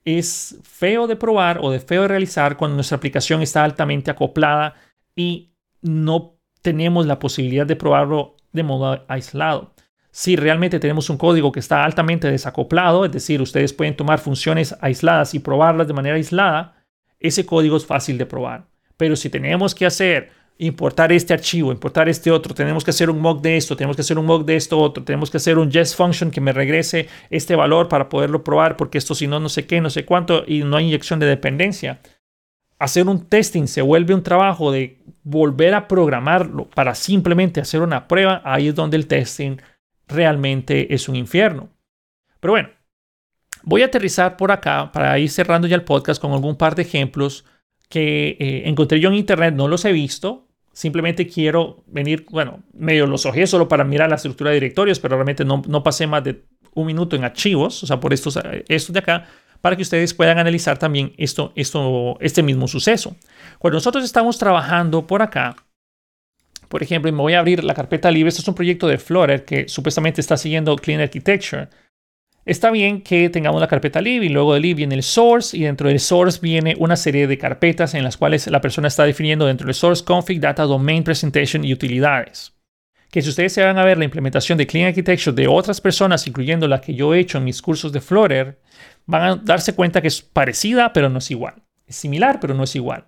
es feo de probar o de feo de realizar cuando nuestra aplicación está altamente acoplada y no tenemos la posibilidad de probarlo de modo aislado si realmente tenemos un código que está altamente desacoplado, es decir, ustedes pueden tomar funciones aisladas y probarlas de manera aislada, ese código es fácil de probar. Pero si tenemos que hacer, importar este archivo, importar este otro, tenemos que hacer un mock de esto, tenemos que hacer un mock de esto otro, tenemos que hacer un jest function que me regrese este valor para poderlo probar, porque esto si no, no sé qué, no sé cuánto, y no hay inyección de dependencia. Hacer un testing se vuelve un trabajo de volver a programarlo para simplemente hacer una prueba, ahí es donde el testing realmente es un infierno. Pero bueno, voy a aterrizar por acá para ir cerrando ya el podcast con algún par de ejemplos que eh, encontré yo en internet, no los he visto. Simplemente quiero venir, bueno, medio los ojé solo para mirar la estructura de directorios, pero realmente no, no pasé más de un minuto en archivos, o sea, por estos, estos de acá, para que ustedes puedan analizar también esto, esto, este mismo suceso. Cuando nosotros estamos trabajando por acá, por ejemplo, me voy a abrir la carpeta libre. Esto es un proyecto de Flutter que supuestamente está siguiendo Clean Architecture. Está bien que tengamos la carpeta lib y luego de lib viene el source y dentro del source viene una serie de carpetas en las cuales la persona está definiendo dentro del source config, data, domain, presentation y utilidades. Que si ustedes se van a ver la implementación de Clean Architecture de otras personas, incluyendo la que yo he hecho en mis cursos de Flutter, van a darse cuenta que es parecida pero no es igual. Es similar pero no es igual.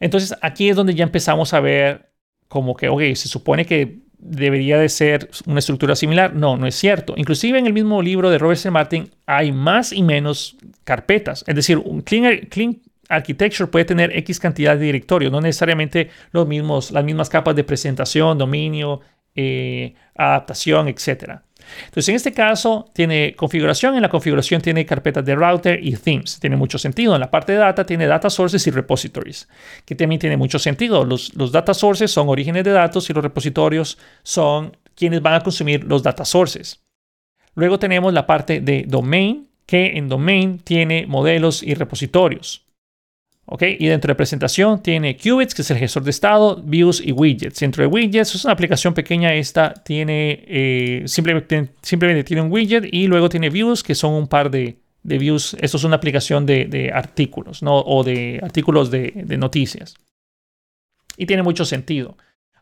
Entonces aquí es donde ya empezamos a ver como que, ok, se supone que debería de ser una estructura similar. No, no es cierto. Inclusive en el mismo libro de Robert C. Martin hay más y menos carpetas. Es decir, un clean, clean architecture puede tener X cantidad de directorios, no necesariamente los mismos, las mismas capas de presentación, dominio, eh, adaptación, etc. Entonces, en este caso, tiene configuración. En la configuración tiene carpetas de router y themes. Tiene mucho sentido. En la parte de data tiene data sources y repositories, que también tiene mucho sentido. Los, data sources son orígenes de datos y los repositorios son quienes van a consumir los data sources. Luego tenemos la parte de domain, que en domain tiene modelos y repositorios. Y dentro de presentación tiene Qubits, que es el gestor de estado, views y widgets. Dentro de widgets, es una aplicación pequeña. Esta tiene eh, simplemente, simplemente, tiene un widget y luego tiene views, que son un par de, views. Esto es una aplicación de, artículos, ¿no? O de artículos de, de noticias. Y tiene mucho sentido.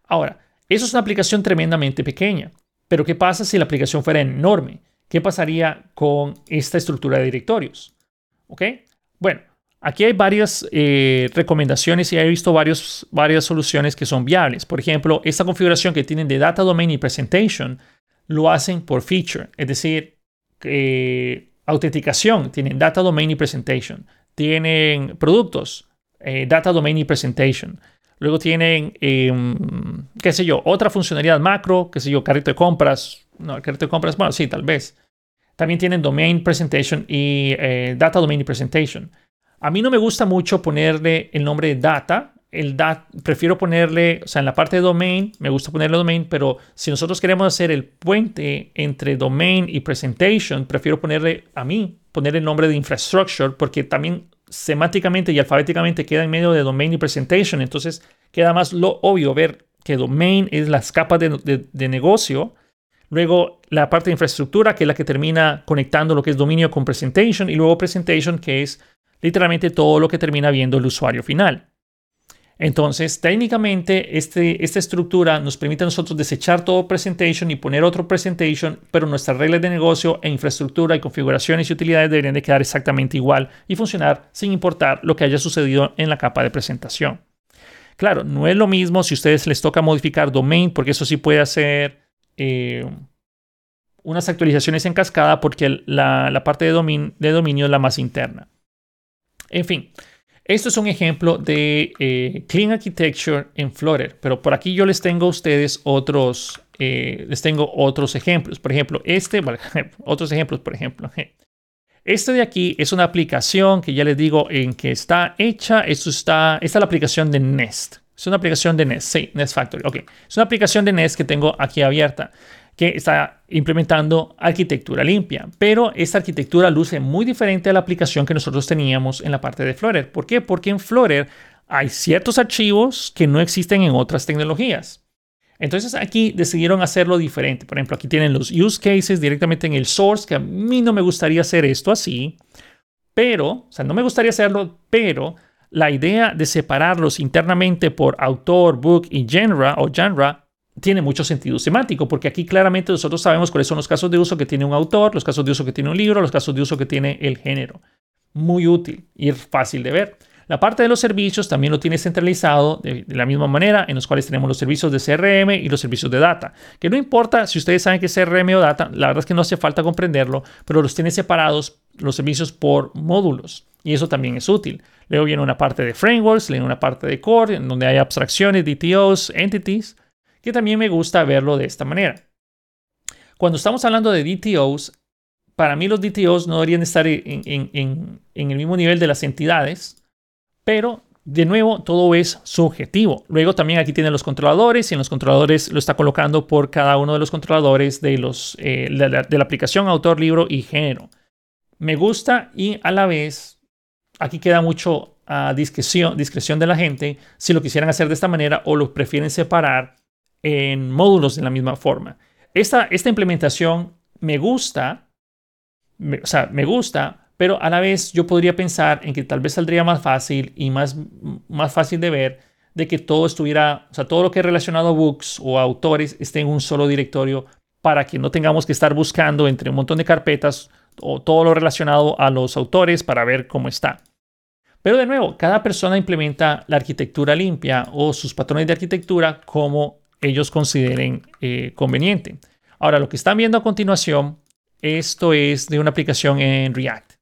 Ahora, eso es una aplicación tremendamente pequeña. Pero ¿qué pasa si la aplicación fuera enorme? ¿Qué pasaría con esta estructura de directorios? ¿Ok? Bueno, Aquí hay varias eh, recomendaciones y he visto varios, varias soluciones que son viables. Por ejemplo, esta configuración que tienen de Data Domain y Presentation lo hacen por feature, es decir, autenticación, tienen Data Domain y Presentation. Tienen productos, eh, Data Domain y Presentation. Luego tienen, em, qué sé yo, otra funcionalidad macro, qué sé yo, carrito de compras. No, carrito de compras, bueno, sí, tal vez. También tienen Domain Presentation y eh, Data Domain y Presentation. A mí no me gusta mucho ponerle el nombre de data. El prefiero ponerle, o sea, en la parte de domain, me gusta ponerle domain, pero si nosotros queremos hacer el puente entre domain y presentation, prefiero ponerle a mí, poner el nombre de infrastructure, porque también semánticamente y alfabéticamente queda en medio de domain y presentation. Entonces queda más lo obvio ver que domain es las capas de, de negocio. Luego la parte de infraestructura, que es la que termina conectando lo que es dominio con presentation. Y luego presentation, que es literalmente todo lo que termina viendo el usuario final. Entonces, técnicamente, este, esta estructura nos permite a nosotros desechar todo presentation y poner otro presentation, pero nuestras reglas de negocio e infraestructura y configuraciones y utilidades deberían de quedar exactamente igual y funcionar sin importar lo que haya sucedido en la capa de presentación. Claro, no es lo mismo si a ustedes les toca modificar domain, porque eso sí puede hacer eh, unas actualizaciones en cascada, porque la, parte de, de dominio es la más interna. En fin, esto es un ejemplo de eh, Clean Architecture en Flutter, pero por aquí yo les tengo a ustedes otros, eh, les tengo otros ejemplos. Por ejemplo, este, otros ejemplos, por ejemplo. Este de aquí es una aplicación que ya les digo en que está hecha. Esto está, esta es la aplicación de Nest. Es una aplicación de Nest, sí, Nest Factory. Ok, es una aplicación de Nest que tengo aquí abierta que está implementando arquitectura limpia. Pero esta arquitectura luce muy diferente a la aplicación que nosotros teníamos en la parte de Flutter. ¿Por qué? Porque en Flutter hay ciertos archivos que no existen en otras tecnologías. Entonces aquí decidieron hacerlo diferente. Por ejemplo, aquí tienen los use cases directamente en el source, que a mí no me gustaría hacer esto así. Pero, o sea, no me gustaría hacerlo, pero la idea de separarlos internamente por autor, book y genre o genre tiene mucho sentido semántico, porque aquí claramente nosotros sabemos cuáles son los casos de uso que tiene un autor, los casos de uso que tiene un libro, los casos de uso que tiene el género. Muy útil y fácil de ver. La parte de los servicios también lo tiene centralizado de, la misma manera, en los cuales tenemos los servicios de CRM y los servicios de data. Que no importa si ustedes saben que es CRM o data, la verdad es que no hace falta comprenderlo, pero los tiene separados los servicios por módulos. Y eso también es útil. Luego viene una parte de frameworks, viene una parte de core, en donde hay abstracciones, DTOs, entities que también me gusta verlo de esta manera. Cuando estamos hablando de DTOs, para mí los DTOs no deberían estar en, el mismo nivel de las entidades, pero de nuevo, todo es subjetivo. Luego también aquí tienen los controladores y en los controladores lo está colocando por cada uno de los controladores de, los, eh, de, la, aplicación autor, libro y género. Me gusta y a la vez aquí queda mucho a discreción, discreción de la gente si lo quisieran hacer de esta manera o lo prefieren separar en módulos de la misma forma. Esta, esta implementación me gusta, o sea, me gusta, pero a la vez yo podría pensar en que tal vez saldría más fácil y más, más fácil de ver de que todo estuviera, o sea, todo lo que es relacionado a books o autores esté en un solo directorio para que no tengamos que estar buscando entre un montón de carpetas o todo lo relacionado a los autores para ver cómo está. Pero de nuevo, cada persona implementa la arquitectura limpia o sus patrones de arquitectura como ellos consideren eh, conveniente. Ahora, lo que están viendo a continuación, esto es de una aplicación en React.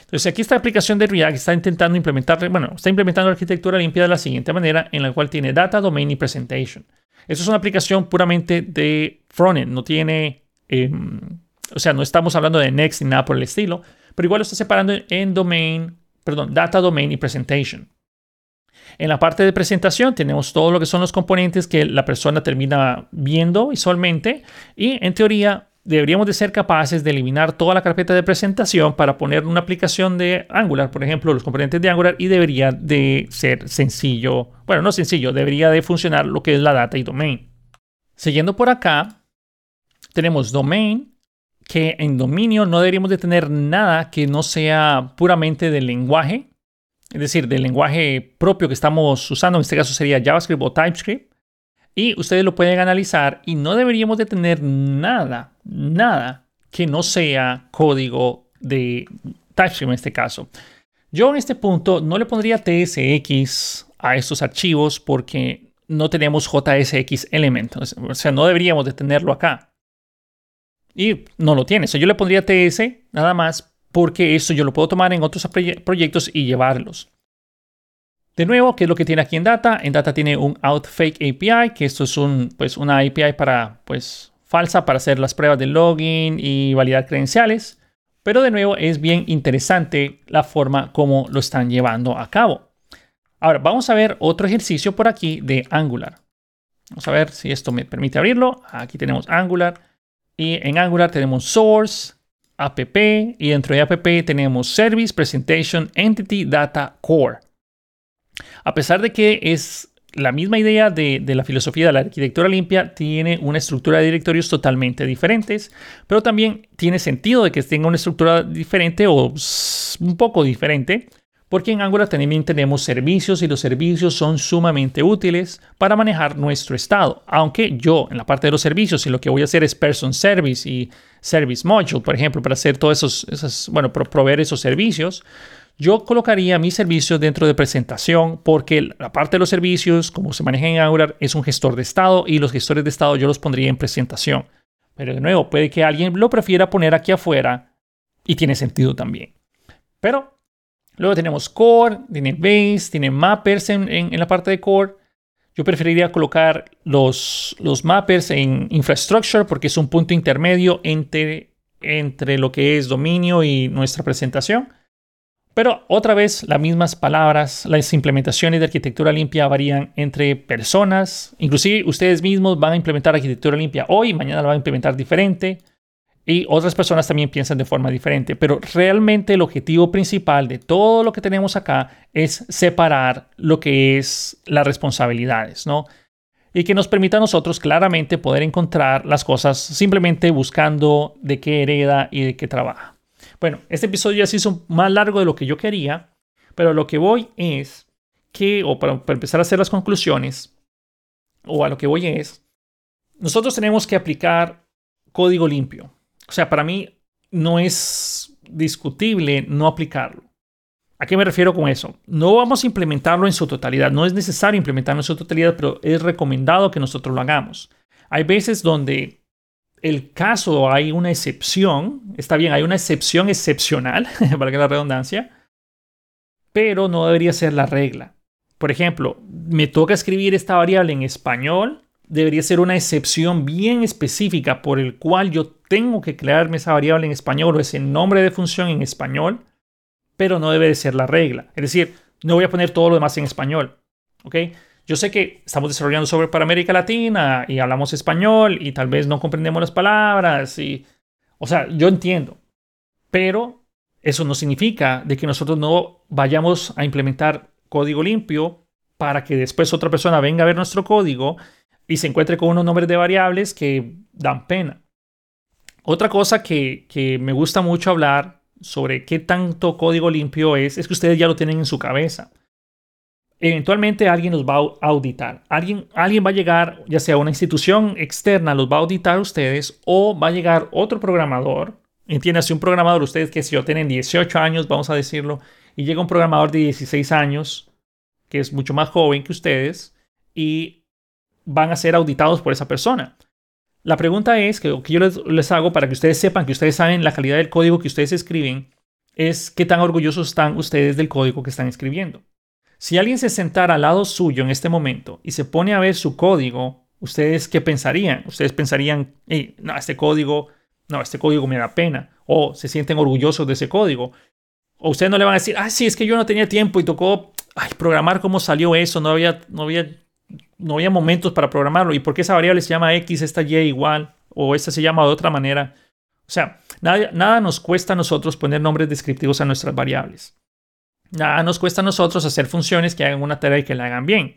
Entonces, aquí esta aplicación de React está intentando implementar, bueno, está implementando la arquitectura limpia de la siguiente manera, en la cual tiene data, domain y presentation. Esto es una aplicación puramente de frontend, no tiene, em, o sea, no estamos hablando de Next ni nada por el estilo, pero igual lo está separando en domain, perdón, data, domain y presentation. En la parte de presentación tenemos todo lo que son los componentes que la persona termina viendo visualmente y en teoría deberíamos de ser capaces de eliminar toda la carpeta de presentación para poner una aplicación de Angular, por ejemplo, los componentes de Angular y debería de ser sencillo, bueno, no sencillo, debería de funcionar lo que es la data y domain. Siguiendo por acá, tenemos domain, que en dominio no deberíamos de tener nada que no sea puramente del lenguaje, es decir, del lenguaje propio que estamos usando, en este caso sería JavaScript o TypeScript, y ustedes lo pueden analizar y no deberíamos de tener nada, nada que no sea código de TypeScript en este caso. Yo en este punto no le pondría TSX a estos archivos porque no tenemos JSX element. O sea, no deberíamos de tenerlo acá. Y no lo tiene. O sea, yo le pondría TS nada más porque eso yo lo puedo tomar en otros proyectos y llevarlos. De nuevo, ¿qué es lo que tiene aquí en Data? En Data tiene un OutFake API, que esto es un, pues, una API para, pues, falsa para hacer las pruebas de login y validar credenciales. Pero de nuevo, es bien interesante la forma como lo están llevando a cabo. Ahora, vamos a ver otro ejercicio por aquí de Angular. Vamos a ver si esto me permite abrirlo. Aquí tenemos Angular. Y en Angular tenemos Source, app y dentro de app tenemos Service, Presentation, Entity, Data, Core. A pesar de que es la misma idea de, la filosofía de la arquitectura limpia, tiene una estructura de directorios totalmente diferentes, pero también tiene sentido de que tenga una estructura diferente o un poco diferente, porque en Angular también tenemos servicios y los servicios son sumamente útiles para manejar nuestro estado. Aunque yo en la parte de los servicios y lo que voy a hacer es Person Service y Service Module, por ejemplo, para hacer todos esos, esos bueno, proveer esos servicios, yo colocaría mis servicios dentro de presentación porque la parte de los servicios, como se maneja en Angular, es un gestor de estado y los gestores de estado yo los pondría en presentación. Pero de nuevo, puede que alguien lo prefiera poner aquí afuera y tiene sentido también. Pero luego tenemos core, tiene base, tiene mappers en, la parte de core. Yo preferiría colocar los, los mappers en infrastructure porque es un punto intermedio entre, lo que es dominio y nuestra presentación. Pero otra vez, las mismas palabras, las implementaciones de arquitectura limpia varían entre personas. Inclusive ustedes mismos van a implementar arquitectura limpia hoy, mañana la van a implementar diferente. Y otras personas también piensan de forma diferente. Pero realmente el objetivo principal de todo lo que tenemos acá es separar lo que es las responsabilidades, ¿no? Y que nos permita a nosotros claramente poder encontrar las cosas simplemente buscando de qué hereda y de qué trabaja. Bueno, este episodio ya se hizo más largo de lo que yo quería, pero lo que voy es que, o para, empezar a hacer las conclusiones, o a lo que voy es, nosotros tenemos que aplicar código limpio. O sea, para mí no es discutible no aplicarlo. ¿A qué me refiero con eso? No vamos a implementarlo en su totalidad. No es necesario implementarlo en su totalidad, pero es recomendado que nosotros lo hagamos. Hay veces donde el caso hay una excepción, está bien, hay una excepción excepcional, para que la redundancia, pero no debería ser la regla. Por ejemplo, me toca escribir esta variable en español, debería ser una excepción bien específica por el cual yo tengo que crearme esa variable en español o ese nombre de función en español, pero no debe de ser la regla. Es decir, no voy a poner todo lo demás en español. ¿ok?, yo sé que estamos desarrollando sobre para América Latina y hablamos español y tal vez no comprendemos las palabras y, o sea, yo entiendo, pero eso no significa de que nosotros no vayamos a implementar código limpio para que después otra persona venga a ver nuestro código y se encuentre con unos nombres de variables que dan pena. Otra cosa que, que me gusta mucho hablar sobre qué tanto código limpio es, es que ustedes ya lo tienen en su cabeza eventualmente alguien los va a auditar. Alguien, alguien va a llegar, ya sea una institución externa, los va a auditar ustedes o va a llegar otro programador. Entiéndase, un programador, ustedes que si yo tienen 18 años, vamos a decirlo, y llega un programador de 16 años, que es mucho más joven que ustedes, y van a ser auditados por esa persona. La pregunta es, que, que yo les, hago para que ustedes sepan que ustedes saben la calidad del código que ustedes escriben, es qué tan orgullosos están ustedes del código que están escribiendo. Si alguien se sentara al lado suyo en este momento y se pone a ver su código, ¿ustedes qué pensarían? Ustedes pensarían, no, este código, no, este código me da pena. O se sienten orgullosos de ese código. O ustedes no le van a decir, ah, sí, es que yo no tenía tiempo y tocó ay, programar cómo salió eso, no había, no, había, no había momentos para programarlo. ¿Y por qué esa variable se llama X, esta Y igual? O esta se llama de otra manera. O sea, nada, nada nos cuesta a nosotros poner nombres descriptivos a nuestras variables. Nada nos cuesta a nosotros hacer funciones que hagan una tarea y que la hagan bien.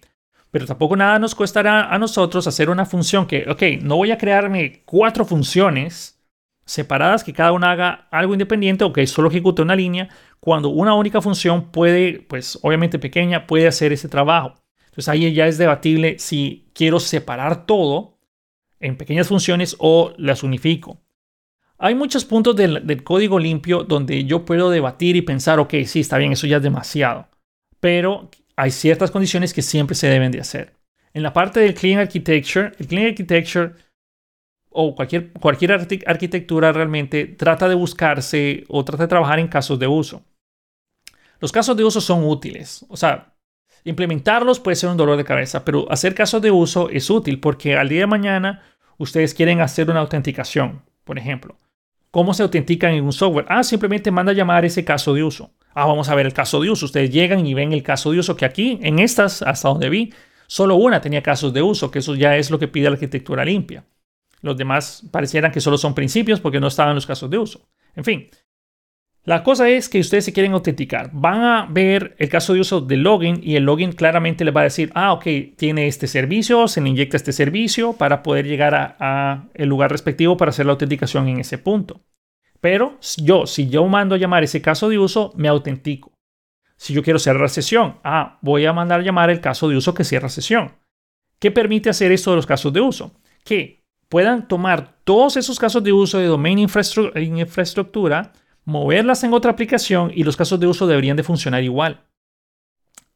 Pero tampoco nada nos costará a nosotros hacer una función que, ok, no voy a crearme cuatro funciones separadas que cada una haga algo independiente o que solo ejecute una línea, cuando una única función puede, pues obviamente pequeña, puede hacer ese trabajo. Entonces ahí ya es debatible si quiero separar todo en pequeñas funciones o las unifico. hay muchos puntos del, código limpio donde yo puedo debatir y pensar, ok, sí, está bien, eso ya es demasiado. Pero hay ciertas condiciones que siempre se deben de hacer. En la parte del Clean Architecture, el Clean Architecture o cualquier, cualquier arquitectura realmente trata de buscarse o trata de trabajar en casos de uso. Los casos de uso son útiles. O sea, implementarlos puede ser un dolor de cabeza, pero hacer casos de uso es útil porque al día de mañana ustedes quieren hacer una autenticación, por ejemplo. ¿Cómo se autentican en un software? Ah, simplemente manda a llamar ese caso de uso. Ah, vamos a ver el caso de uso. Ustedes llegan y ven el caso de uso que aquí, en estas, hasta donde vi, solo una tenía casos de uso, que eso ya es lo que pide la arquitectura limpia. Los demás parecieran que solo son principios porque no estaban los casos de uso. En fin, la cosa es que ustedes se quieren autenticar. Van a ver el caso de uso del login y el login claramente les va a decir, ah, ok, tiene este servicio, se le inyecta este servicio para poder llegar a, el lugar respectivo para hacer la autenticación en ese punto. Pero yo, si yo mando a llamar ese caso de uso, me autentico. Si yo quiero cerrar sesión, ah, voy a mandar a llamar el caso de uso que cierra sesión. ¿Qué permite hacer esto de los casos de uso? Que puedan tomar todos esos casos de uso de domain infraestructura moverlas en otra aplicación y los casos de uso deberían de funcionar igual.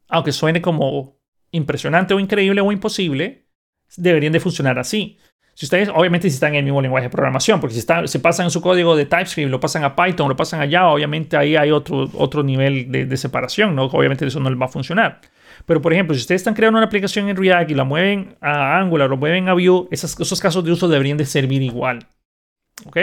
Aunque suene como impresionante o increíble o imposible, deberían de funcionar así. Si ustedes, obviamente, si están en el mismo lenguaje de programación, porque si se pasan en su código de TypeScript, lo pasan a Python, lo pasan a Java, obviamente ahí hay otro, otro nivel de, de separación, ¿no? Obviamente eso no les va a funcionar. Pero, por ejemplo, si ustedes están creando una aplicación en React y la mueven a Angular, lo mueven a Vue, esos, esos casos de uso deberían de servir igual. ¿Ok?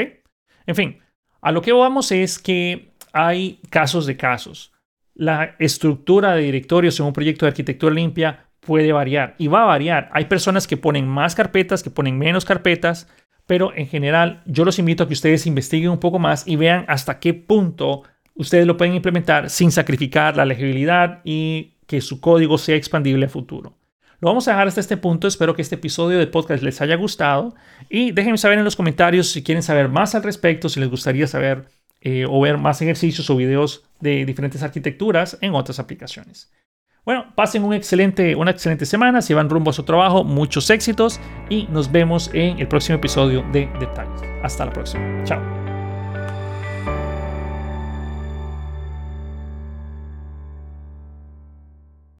En fin, a lo que vamos es que hay casos de casos. La estructura de directorios en un proyecto de arquitectura limpia puede variar y va a variar. Hay personas que ponen más carpetas, que ponen menos carpetas, pero en general yo los invito a que ustedes investiguen un poco más y vean hasta qué punto ustedes lo pueden implementar sin sacrificar la legibilidad y que su código sea expandible a futuro. Lo vamos a dejar hasta este punto. Espero que este episodio de podcast les haya gustado. Y déjenme saber en los comentarios si quieren saber más al respecto, si les gustaría saber eh, o ver más ejercicios o videos de diferentes arquitecturas en otras aplicaciones. Bueno, pasen excelente, una excelente semana, si van rumbo a su trabajo, muchos éxitos y nos vemos en el próximo episodio de Detalles. Hasta la próxima. Chao.